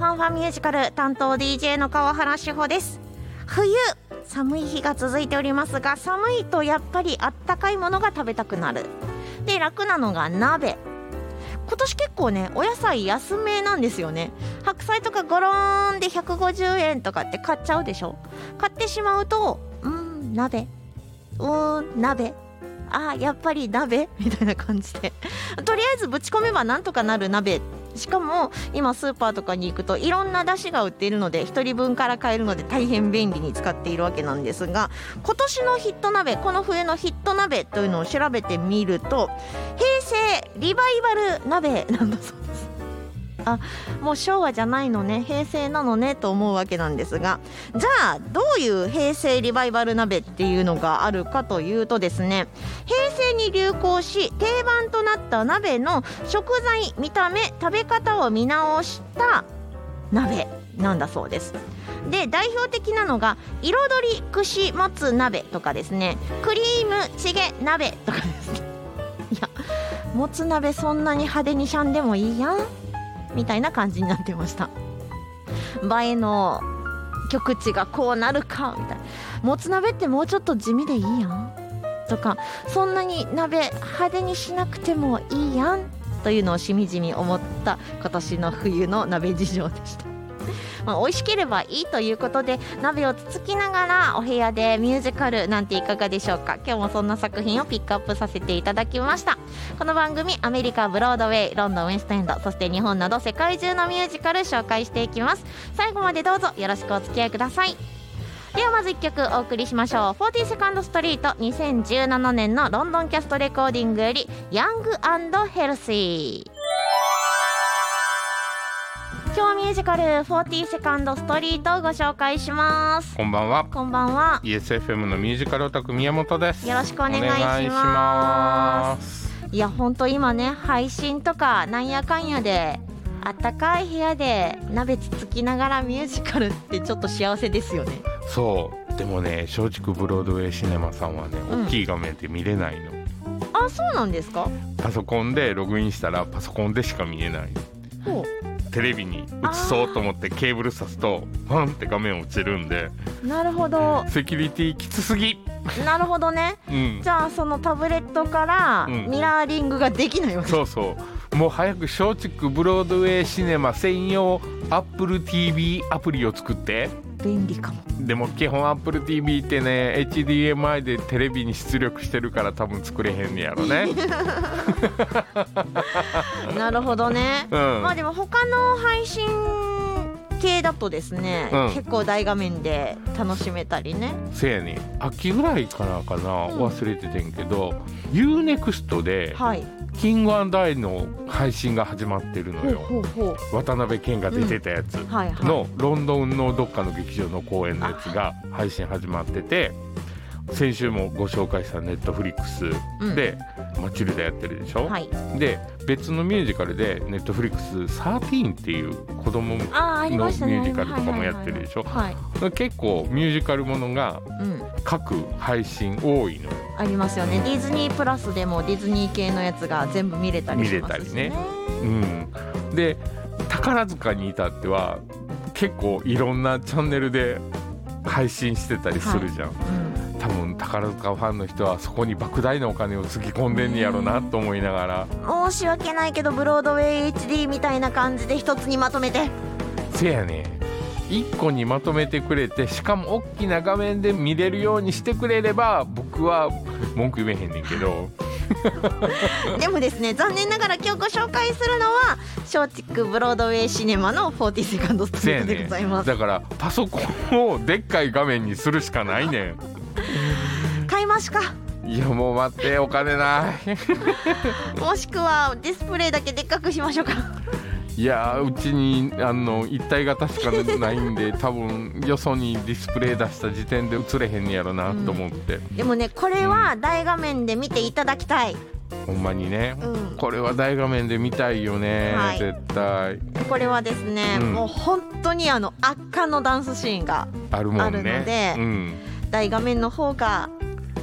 ファンファミュージカル担当 DJ の川原志保です。冬寒い日が続いておりますが寒いとやっぱりあったかいものが食べたくなる。で楽なのが鍋。今年結構ねお野菜安めなんですよね。白菜とかゴローンで150円とかって買っちゃうでしょ。買ってしまうとうん鍋。うーん鍋。あーやっぱり鍋。みたいな感じで。とりあえずぶち込めばなんとかなる鍋しかも今スーパーとかに行くといろんな出汁が売っているので1人分から買えるので大変便利に使っているわけなんですが今年のヒット鍋この冬のヒット鍋というのを調べてみると平成リバイバル鍋なんだそうです。あもう昭和じゃないのね平成なのねと思うわけなんですがじゃあどういう平成リバイバル鍋っていうのがあるかというとですね平成に流行し定番となった鍋の食材見た目食べ方を見直した鍋なんだそうです。で代表的なのが彩り串もつ鍋とかですねクリームチゲ鍋とかですね。いやもつ鍋そんなに派手にしゃんでもいいやん。みたいな感じになってました。映えの局地がこうなるかみたいな。もつ鍋ってもうちょっと地味でいいやんとかそんなに鍋派手にしなくてもいいやんというのをしみじみ思った今年の冬の鍋事情でした。まあ、美味しければいいということで鍋をつつきながらお部屋でミュージカルなんていかがでしょうか。今日もそんな作品をピックアップさせていただきました。この番組アメリカブロードウェイロンドンウエストエンドそして日本など世界中のミュージカル紹介していきます。最後までどうぞよろしくお付き合いください。ではまず1曲お送りしましょう。40セカンドストリート2017年のロンドンキャストレコーディングよりヤングヘルシー今日ミュージカル40セカンドストリートをご紹介します。こんばんは。こんばんは。ESFM のミュージカルオタク宮本です。よろしくお願いします。いやほんと今ね配信とかなんやかんやであったかい部屋で鍋つつきながらミュージカルってちょっと幸せですよね。そう。でもね松竹ブロードウェイシネマさんはね、うん。大きい画面で見れないの。あそうなんですか？パソコンでログインしたらパソコンでしか見えないほテレビに映そうと思ってケーブル挿すとファンって画面落ちるんでうなるほど。セキュリティきつすぎ。なるほどね。うん。じゃあそのタブレットからうんミラーリングができないわけ、そうそう。もう早く松竹ブロードウェイシネマ専用 AppleTV アプリを作って便利かも。でも基本 AppleTV ってね HDMI でテレビに出力してるから多分作れへんねやろね。なるほどね、うん。まあでも他の配信系だとですね、うん。結構大画面で楽しめたりね。せやね秋ぐらいからかな、うん。忘れててんけど UNEXT ではいキングアンダイの配信が始まってるのよ。渡辺謙が出てたやつ。のロンドンのどっかの劇場の公演のやつが配信始まってて先週もご紹介したネットフリックスで「マチルダ」やってるでしょ、はい。で別のミュージカルでネットフリックス13っていう子供のミュージカルとかもやってるでしょ？はい、結構ミュージカルものがうん、各配信多いのよありますよね。ディズニープラスでもディズニー系のやつが全部見れたりしますし、ね、ね。うん、で宝塚に至っては結構いろんなチャンネルで配信してたりするじゃん、うん。多分宝塚ファンの人はそこに莫大なお金をつぎ込んでんねやろなと思いながら。申し訳ないけどブロードウェイ HD みたいな感じで一つにまとめて。せやね1個にまとめてくれてしかも大きな画面で見れるようにしてくれれば僕は文句言えへんねんけど。でもですね残念ながら今日ご紹介するのは松竹ブロードウェイシネマの40セカンドストリートでございます、だからパソコンをでっかい画面にするしかないね買いますか。んいやもう待ってお金ない。もしくはディスプレイだけでっかくしましょうかいやーうちにあの一体型しかないんで 多分よそにディスプレイ出した時点で映れへんねやろなと思って、でもねこれは大画面で見ていただきたい。ほんまにね、うん。これは大画面で見たいよね、はい。絶対。これはですね、うん。もう本当にあの圧巻のダンスシーンがあるもんね。あるのでうん、大画面の方が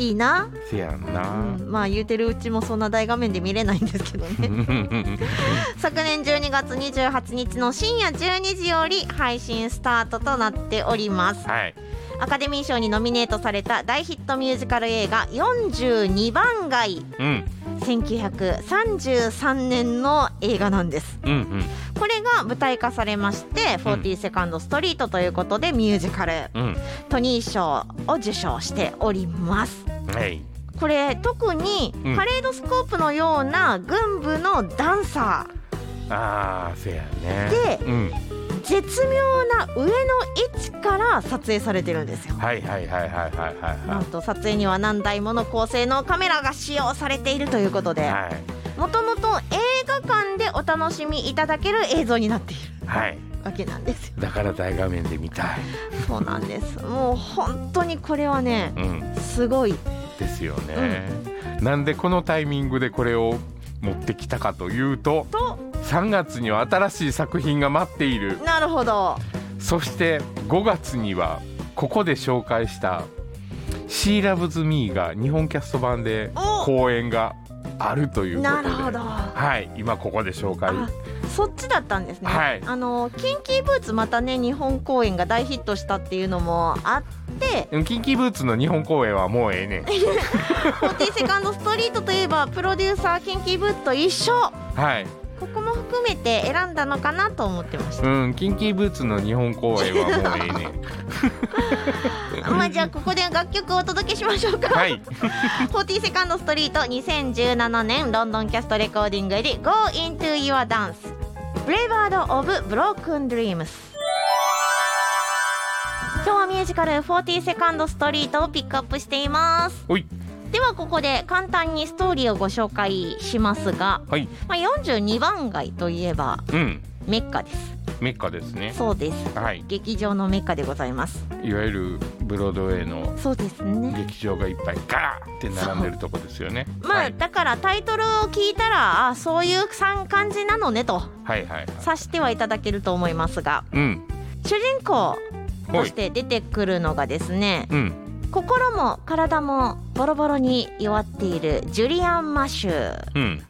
いいな、せやんな、うん。まあ言うてるうちもそんな大画面で見れないんですけどね。昨年12月28日の深夜12時より配信スタートとなっております。はい。アカデミー賞にノミネートされた大ヒットミュージカル映画42番街。うん。1933年の映画なんです。うんうん。これが舞台化されまして「40セカンドストリート」ということでミュージカル。うん。トニー賞を受賞しておりますはい。これ特にうん。パレードスコープのような軍部のダンサああせやね。でうん。ー絶妙な上の位置から撮影されてるんですよ。はいはいはいはいはいはいはなんと撮影には何台もの高性能カメラが使用されているということで。もともと映画館でお楽しみいただける映像になっている。はい。わけなんですよ。だから大画面で見たい。そうなんです。もう本当にこれはねうん。すごいですよね、なんでこのタイミングでこれを持ってきたかというとと。3月には新しい作品が待っている。なるほど。そして5月にはここで紹介した「シーラブズ・ミー」が日本キャスト版でお。公演があるということで。なるほど。はい今ここで紹介。あそっちだったんですね、はい。あのキンキーブーツまたね日本公演が大ヒットしたっていうのもあって。でもキンキーブーツの日本公演はもうええねん。40セカンドストリートといえばプロデューサーキンキーブーツと一緒。はい。ここも含めて選んだのかなと思ってましうんキンキーブーツの日本公演はもうええねん。たまあじゃあここで楽曲をお届けしましょうか、はい。40セカンドストリート2017年ロンドンキャストレコーディングより Go into your dance Bravado of Broken Dreams 今日はミュージカル40セカンドストリートをピックアップしています。ではここで簡単にストーリーをご紹介しますが、はい。まあ、42番街といえばうん。メッカです。メッカですね。そうです。はい。劇場のメッカでございます。いわゆるブロードウェイのそうですね。劇場がいっぱいガーって並んでるとこですよね。まあ、はい、だからタイトルを聞いたらあそういう感じなのねとはいはいはい。察してはいただけると思いますが。うん。主人公として出てくるのがですねうん。心も体もボロボロに弱っているジュリアン・マシュー。うん。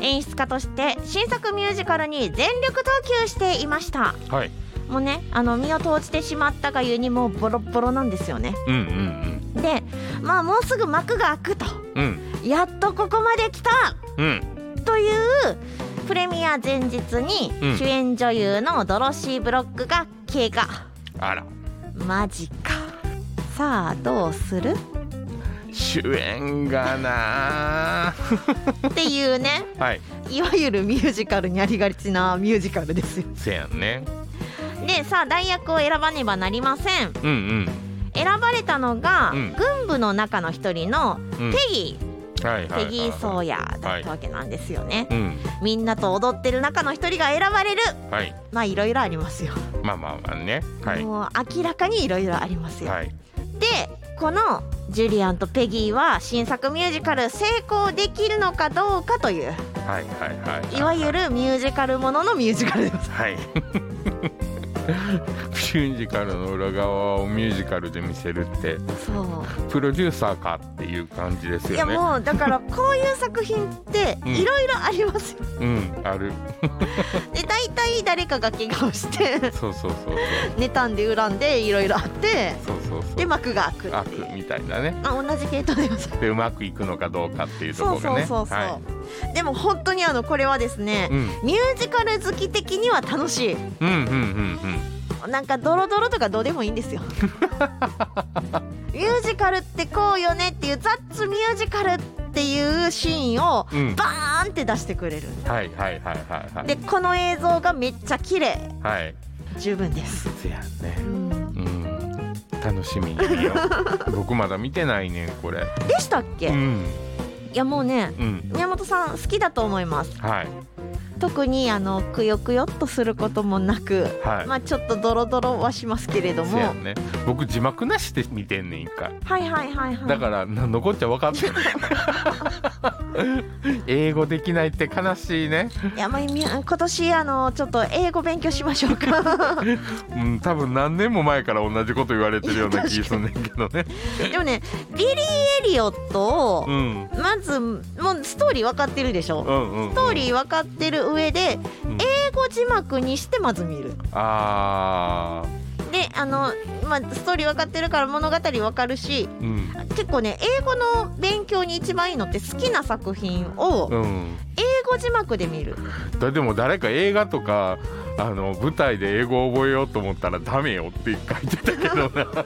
演出家として新作ミュージカルに全力投球していました。はい。もうねあの身を投じてしまったがゆえにもうボロボロなんですよね。うんうんでまあもうすぐ幕が開くと。うんうん。やっとここまで来た。うん。というプレミア前日にうん。主演女優のドロシー・ブロックが怪我あら。マジか。さあどうする？主演がな。っていうね。はい。いわゆるミュージカルにありがちなミュージカルですよ。せやんね。でさあ代役を選ばねばなりません。うんうん。選ばれたのが、うん。軍部の中の一人のうん。ペギー、はいはいはい。ペギー・ソーヤだったわけなんですよね、うん。みんなと踊ってる中の一人が選ばれる。はい。まあいろいろありますよ、まあまあまあね。はい。もう明らかにいろいろありますよ、はい。でこのジュリアンとペギーは新作ミュージカル成功できるのかどうかという。はいはいはい。いわゆるミュージカルもののミュージカルです。はい。ミュージカルの裏側をミュージカルで見せるって。そう。プロデューサーかっていう感じですいやよねもうだからこういう作品ってうん。いろいろありますよ、うんある。で大体誰かが怪我をしてそうそうそうそう。妬んで恨んでいろいろあってそうそうそう。で幕が開く悪っていう。みたいなね。あ同じ系統でございます。でうまくいくのかどうかっていうとこそうろがね。そうそうそう、はでも本当にあのこれはですねい、うん、ミュージカル好き的には楽しい。うんうんうんなんかドロドロとかどうでもいいんですよ。ミュージカルってこうよねっていうザッツミュージカルっていうシーンをうん。うんバーンって出してくれる。はいはいはいはいはい。でこの映像がめっちゃ綺麗。はい。十分です、せやね。うん、うん。楽しみ 僕まだ見てないねんこれ。でしたっけ、いうん。やもうねうん。宮本さん好きだと思います。はい特にあのくよくよっとすることもなく、はい、まあちょっとドロドロはしますけれども。せやね。僕字幕なしで見てんねん一回はいはいはいはい。だから何のこっちゃ分かってない 英語できないって悲しいね。いやまあみ今年あのちょっと英語勉強しましょうか。うん多分何年も前から同じこと言われてるような気すんねんけどね。でもねビリー・エリオットをうん。まずもうストーリー分かってるでしょ？うんうん、うん、ストーリー分かってる上でうん。英語字幕にしてまず見る。あであの、まあ、ストーリー分かってるから物語分かるしーうん。結構ね英語の勉強に一番いいのって好きな作品をうん。英語字幕で見る。だでも誰か映画とかあの舞台で英語を覚えようと思ったらダメよって書いてたけどな。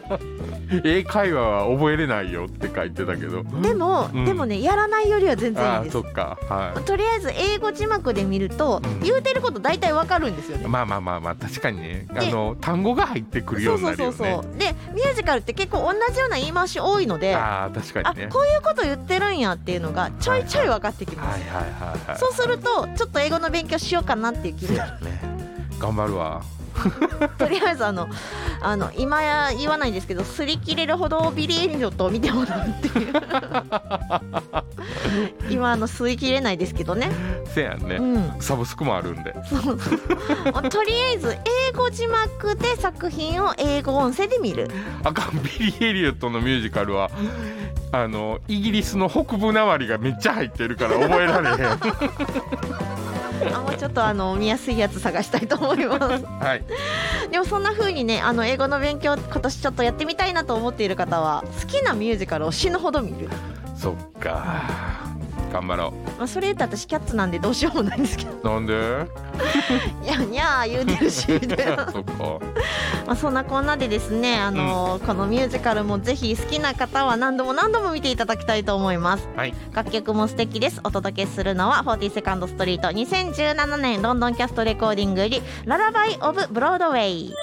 英会話は覚えれないよって書いてたけど。でも、うん。でもねやらないよりは全然いいです。そっかはとりあえず英語字幕で見ると、うん。言うてること大体わかるんですよね。いまあまあまあまあ確かにね。あの単語が入ってくるようになるよね。そうそうそうそう。でミュージカルって結構同じような言い回し多いのであ確かにね。こういうこと言ってるんやっていうのがちょいちょい分かってきます、そうするとちょっと英語の勉強しようかなっていう気になる。ね頑張るわ。とりあえずあのあの今や言わないんですけど擦り切れるほどビリー・エリオットを見てもらうっていう。今あの吸い切れないですけどね。せやんね、うん。サブスクもあるんで。そうそう とりあえず英語字幕で作品を英語音声で見る。あかん。ビリー・エリオットのミュージカルはあのイギリスの北部なまりがめっちゃ入ってるから覚えられへんあもうちょっとあの見やすいやつ探したいと思います。はい。でもそんな風にねあの英語の勉強今年ちょっとやってみたいなと思っている方は好きなミュージカルを死ぬほど見る、そっか頑張ろまあ、それ言ったら私キャッツなんでどうしようもないんですけど。うなんで？いやにゃー言うてるし。みたいなそっか。まあそんなこんなでですねあの、このミュージカルもぜひ好きな方は何度も何度も見ていただきたいと思います。はい。楽曲も素敵です。お届けするのは 42nd ストリート。2017年ロンドンキャストレコーディングよりララバイ・オブ・ブロードウェイ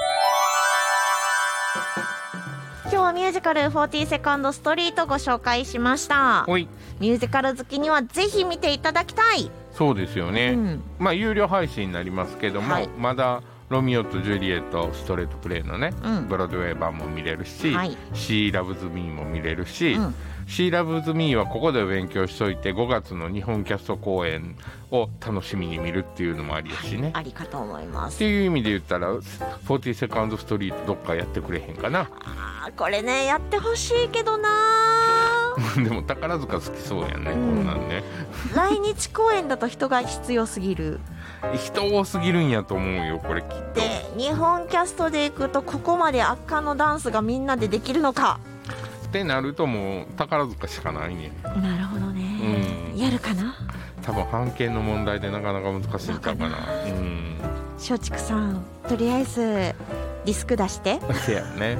今ミュージカル 42nd ストリートご紹介しました。ミュージカル好きにはぜひ見ていただきたい、そうですよね、うん、まあ有料配信になりますけども、はい。まだロミオとジュリエットストレートプレイのね、うん。ブロードウェイ版も見れるし、はい。シーラブズミーも見れるし、うん。シーラブズミーはここで勉強しといて5月の日本キャスト公演を楽しみに見るっていうのもありやしね、ありかと思います。っていう意味で言ったら40セカンドストリートどっかやってくれへんかな。あーこれねやってほしいけどな でも宝塚好きそうやね、うん。こんなんね。来日公演だと人が必要すぎる人多すぎるんやと思うよこれきっと。で日本キャストで行くとここまで圧巻のダンスがみんなでできるのか。ってなるともう宝塚しかないねん。なるほどね、うん。やるかな。多分判権の問題でなかなか難しいんちゃうかな。うん。松竹さんとりあえずディスク出して。せやね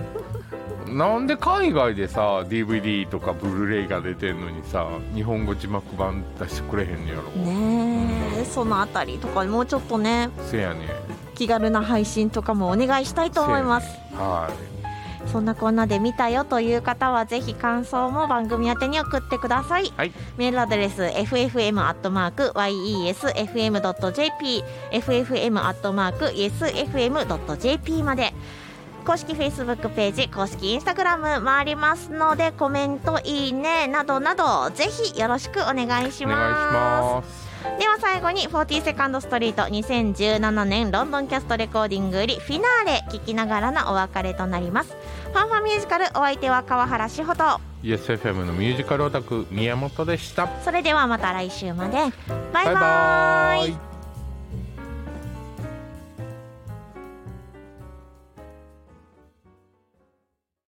なんで海外でさ DVD とかブルーレイが出てんのにさ日本語字幕版出してくれへんのやろ、ねえ、そのあたりとかもうちょっとねせやね気軽な配信とかもお願いしたいと思います。ねはそんなこんなで見たよという方はぜひ感想も番組宛てに送ってください、はい。メールアドレス ffm.yesfm.jp ffm.yesfm.jp まで公式 Facebook ページ公式 Instagram もありますのでコメントいいねなどなどぜひよろしくお願いします。では最後に 42nd ストリート2017年ロンドンキャストレコーディングよりフィナーレ聞きながらのお別れとなります。ファンファミュージカルお相手は川原志穂と。YesFM のミュージカルオタク宮本でした。それではまた来週まで。バイバイ。バイバ